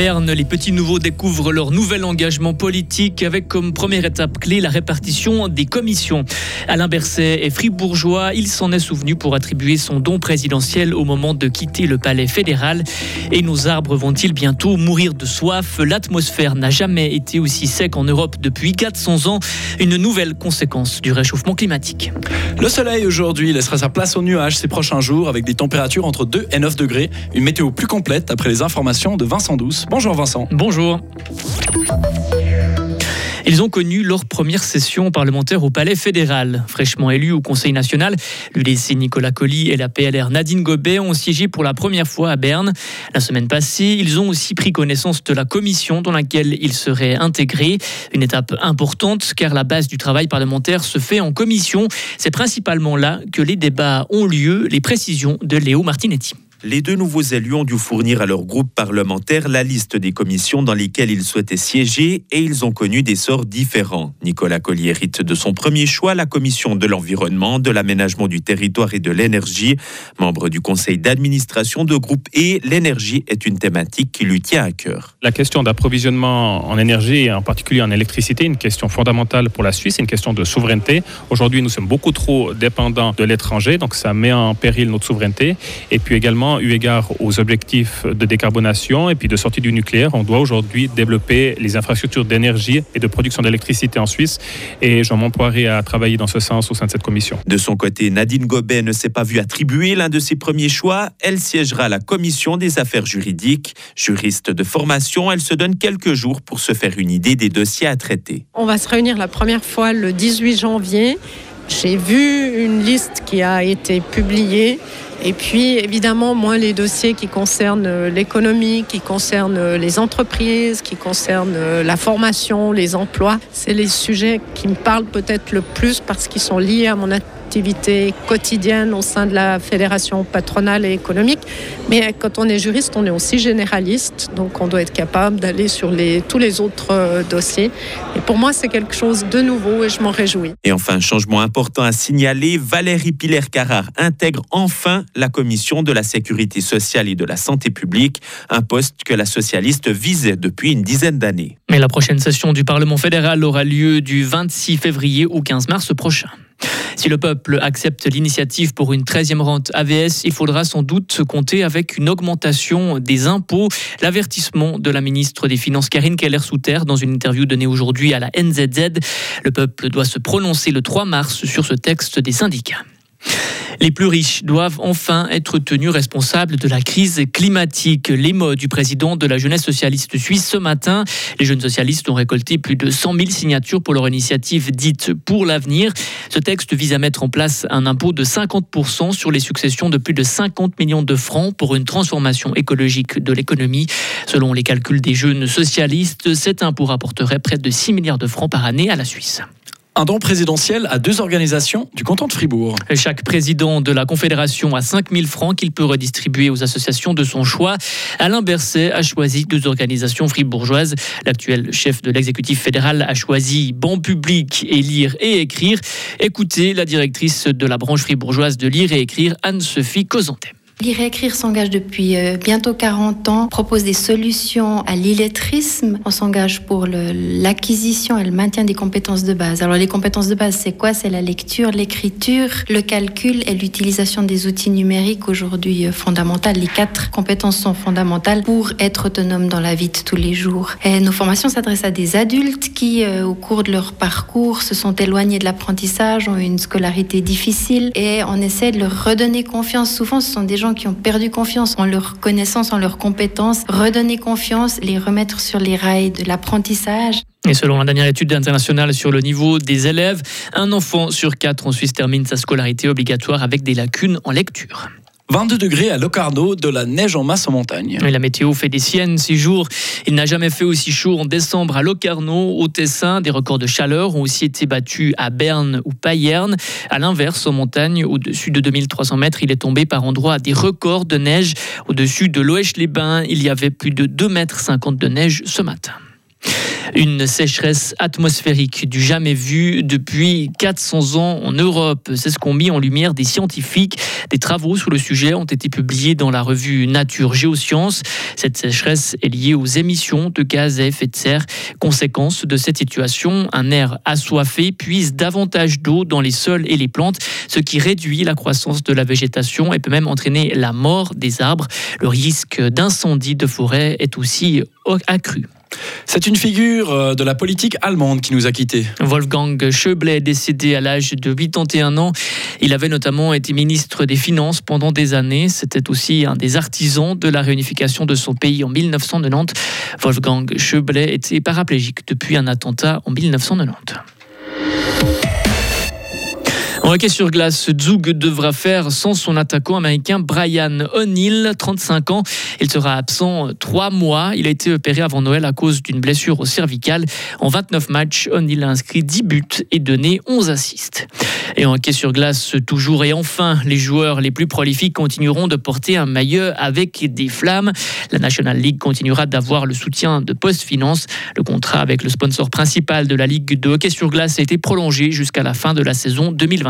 Berne, les petits nouveaux découvrent leur nouvel engagement politique avec comme première étape clé la répartition des commissions. Alain Berset est fribourgeois. Il s'en est souvenu pour attribuer son don présidentiel au moment de quitter le palais fédéral. Et nos arbres vont-ils bientôt mourir de soif? L'atmosphère n'a jamais été aussi sec en Europe depuis 400 ans. Une nouvelle conséquence du réchauffement climatique. Le soleil aujourd'hui laissera sa place aux nuages ces prochains jours avec des températures entre 2 et 9 degrés. Une météo plus complète après les informations de Vincent Douce. Bonjour Vincent. Bonjour. Ils ont connu leur première session parlementaire au Palais fédéral. Fraîchement élus au Conseil national, l'UDC Nicolas Colli et la PLR Nadine Gobet ont siégé pour la première fois à Berne. La semaine passée, ils ont aussi pris connaissance de la commission dans laquelle ils seraient intégrés. Une étape importante car la base du travail parlementaire se fait en commission. C'est principalement là que les débats ont lieu. Les précisions de Léo Martinetti. Les deux nouveaux élus ont dû fournir à leur groupe parlementaire la liste des commissions dans lesquelles ils souhaitaient siéger et ils ont connu des sorts différents. Nicolas Collier hérite de son premier choix la commission de l'environnement, de l'aménagement du territoire et de l'énergie. Membre du conseil d'administration de groupe E, l'énergie est une thématique qui lui tient à cœur. La question d'approvisionnement en énergie et en particulier en électricité est une question fondamentale pour la Suisse, une question de souveraineté. Aujourd'hui, nous sommes beaucoup trop dépendants de l'étranger, donc ça met en péril notre souveraineté. Et puis également, eu égard aux objectifs de décarbonation et puis de sortie du nucléaire, on doit aujourd'hui développer les infrastructures d'énergie et de production d'électricité en Suisse. Et j'en m'emploierai à travailler dans ce sens au sein de cette commission. De son côté, Nadine Gobet ne s'est pas vue attribuer l'un de ses premiers choix. Elle siégera à la commission des affaires juridiques. Juriste de formation, elle se donne quelques jours pour se faire une idée des dossiers à traiter. On va se réunir la première fois le 18 janvier. J'ai vu une liste qui a été publiée et puis, évidemment, moins les dossiers qui concernent euh, l'économie, qui concernent euh, les entreprises, qui concernent euh, la formation, les emplois. C'est les sujets qui me parlent peut-être le plus parce qu'ils sont liés à mon activité quotidienne au sein de la fédération patronale et économique. Mais quand on est juriste, on est aussi généraliste, donc on doit être capable d'aller sur les, tous les autres euh, dossiers. Et pour moi, c'est quelque chose de nouveau et je m'en réjouis. Et enfin, un changement important à signaler, Valérie Piller-Carrard intègre enfin la commission de la sécurité sociale et de la santé publique, un poste que la socialiste visait depuis une dizaine d'années. Mais la prochaine session du Parlement fédéral aura lieu du 26 février au 15 mars prochain. Si le peuple accepte l'initiative pour une 13e rente AVS, il faudra sans doute compter avec une augmentation des impôts. L'avertissement de la ministre des Finances Karine Keller-Souter dans une interview donnée aujourd'hui à la NZZ. Le peuple doit se prononcer le 3 mars sur ce texte des syndicats. Les plus riches doivent enfin être tenus responsables de la crise climatique. Les mots du président de la jeunesse socialiste suisse ce matin. Les jeunes socialistes ont récolté plus de 100 000 signatures pour leur initiative dite pour l'avenir. Ce texte vise à mettre en place un impôt de 50% sur les successions de plus de 50 millions de francs pour une transformation écologique de l'économie. Selon les calculs des jeunes socialistes, cet impôt rapporterait près de 6 milliards de francs par année à la Suisse un don présidentiel à deux organisations du canton de Fribourg. Chaque président de la Confédération a 5 000 francs qu'il peut redistribuer aux associations de son choix. Alain Berset a choisi deux organisations fribourgeoises. L'actuel chef de l'exécutif fédéral a choisi Bon Public et Lire et Écrire. Écoutez la directrice de la branche fribourgeoise de Lire et Écrire, Anne-Sophie Cosantet. Lire et écrire s'engage depuis euh, bientôt 40 ans, propose des solutions à l'illettrisme. On s'engage pour l'acquisition et le maintien des compétences de base. Alors les compétences de base, c'est quoi? C'est la lecture, l'écriture, le calcul et l'utilisation des outils numériques aujourd'hui euh, fondamentales. Les quatre compétences sont fondamentales pour être autonome dans la vie de tous les jours. Et nos formations s'adressent à des adultes qui, euh, au cours de leur parcours, se sont éloignés de l'apprentissage, ont eu une scolarité difficile et on essaie de leur redonner confiance. Souvent, ce sont des gens qui ont perdu confiance en leur connaissance, en leurs compétences, redonner confiance, les remettre sur les rails de l'apprentissage. Et selon la dernière étude internationale sur le niveau des élèves, un enfant sur quatre en Suisse termine sa scolarité obligatoire avec des lacunes en lecture. 22 degrés à Locarno, de la neige en masse en montagne. la météo fait des siennes ces jours. Il n'a jamais fait aussi chaud en décembre à Locarno, au Tessin. Des records de chaleur ont aussi été battus à Berne ou Payerne. À l'inverse, en montagne, au-dessus de 2300 mètres, il est tombé par endroits des records de neige. Au-dessus de l'Oèche-les-Bains, il y avait plus de 2,50 mètres de neige ce matin. Une sécheresse atmosphérique du jamais vu depuis 400 ans en Europe. C'est ce qu'ont mis en lumière des scientifiques. Des travaux sur le sujet ont été publiés dans la revue Nature Géosciences. Cette sécheresse est liée aux émissions de gaz à effet de serre. Conséquence de cette situation, un air assoiffé puise davantage d'eau dans les sols et les plantes, ce qui réduit la croissance de la végétation et peut même entraîner la mort des arbres. Le risque d'incendie de forêt est aussi accru. C'est une figure euh, de la politique allemande qui nous a quittés. Wolfgang Schäuble est décédé à l'âge de 81 ans. Il avait notamment été ministre des Finances pendant des années. C'était aussi un des artisans de la réunification de son pays en 1990. Wolfgang Schäuble était paraplégique depuis un attentat en 1990. En hockey sur glace, Zug devra faire sans son attaquant américain Brian O'Neill, 35 ans. Il sera absent trois mois. Il a été opéré avant Noël à cause d'une blessure au cervical. En 29 matchs, O'Neill a inscrit 10 buts et donné 11 assists. Et en hockey sur glace, toujours et enfin, les joueurs les plus prolifiques continueront de porter un maillot avec des flammes. La National League continuera d'avoir le soutien de Post Finance. Le contrat avec le sponsor principal de la Ligue de hockey sur glace a été prolongé jusqu'à la fin de la saison 2020.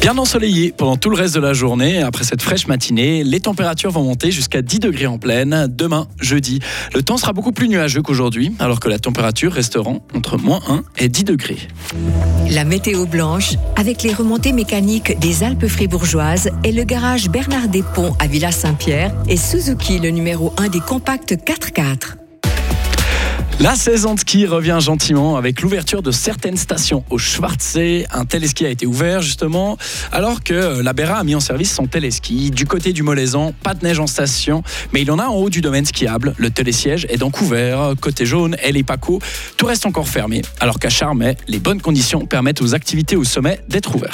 Bien ensoleillé pendant tout le reste de la journée. Après cette fraîche matinée, les températures vont monter jusqu'à 10 degrés en pleine. Demain, jeudi, le temps sera beaucoup plus nuageux qu'aujourd'hui, alors que la température restera entre moins 1 et 10 degrés. La météo blanche, avec les remontées mécaniques des Alpes fribourgeoises et le garage Bernard Ponts à Villa Saint-Pierre et Suzuki, le numéro 1 des compacts 4x4. La saison de ski revient gentiment avec l'ouverture de certaines stations au Schwarzsee. Un téléski a été ouvert justement alors que la Béra a mis en service son téléski. Du côté du Molaisan, pas de neige en station, mais il en a en haut du domaine skiable. Le télésiège est donc ouvert. Côté jaune et les Paco, tout reste encore fermé. Alors qu'à Charmet, les bonnes conditions permettent aux activités au sommet d'être ouvertes.